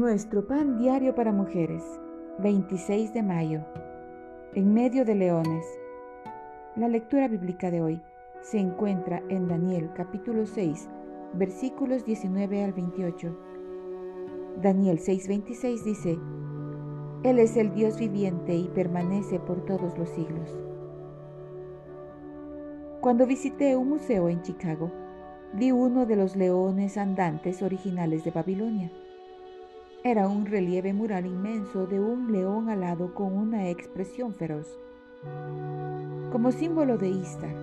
Nuestro pan diario para mujeres, 26 de mayo. En medio de leones. La lectura bíblica de hoy se encuentra en Daniel capítulo 6, versículos 19 al 28. Daniel 6:26 dice, Él es el Dios viviente y permanece por todos los siglos. Cuando visité un museo en Chicago, vi uno de los leones andantes originales de Babilonia. Era un relieve mural inmenso de un león alado con una expresión feroz. Como símbolo de Istar,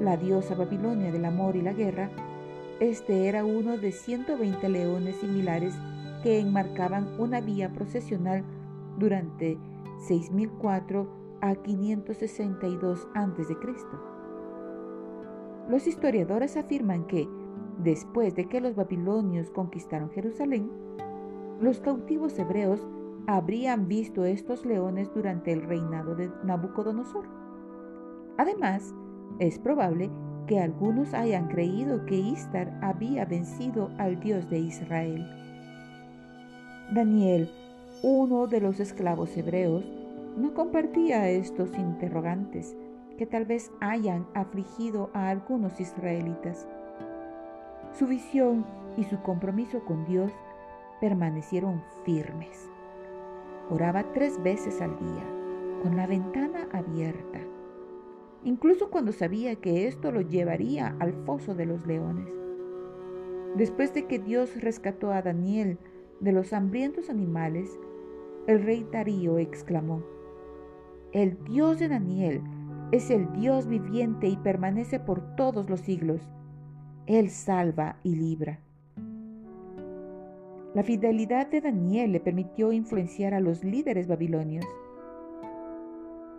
la diosa babilonia del amor y la guerra, este era uno de 120 leones similares que enmarcaban una vía procesional durante 6004 a 562 a.C. Los historiadores afirman que, después de que los babilonios conquistaron Jerusalén, los cautivos hebreos habrían visto estos leones durante el reinado de Nabucodonosor. Además, es probable que algunos hayan creído que Istar había vencido al Dios de Israel. Daniel, uno de los esclavos hebreos, no compartía estos interrogantes que tal vez hayan afligido a algunos israelitas. Su visión y su compromiso con Dios permanecieron firmes. Oraba tres veces al día, con la ventana abierta, incluso cuando sabía que esto lo llevaría al foso de los leones. Después de que Dios rescató a Daniel de los hambrientos animales, el rey Darío exclamó, El Dios de Daniel es el Dios viviente y permanece por todos los siglos. Él salva y libra. La fidelidad de Daniel le permitió influenciar a los líderes babilonios.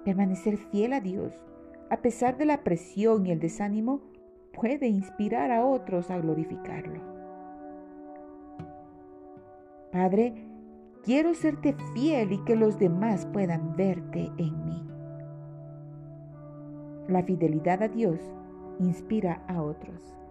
Permanecer fiel a Dios, a pesar de la presión y el desánimo, puede inspirar a otros a glorificarlo. Padre, quiero serte fiel y que los demás puedan verte en mí. La fidelidad a Dios inspira a otros.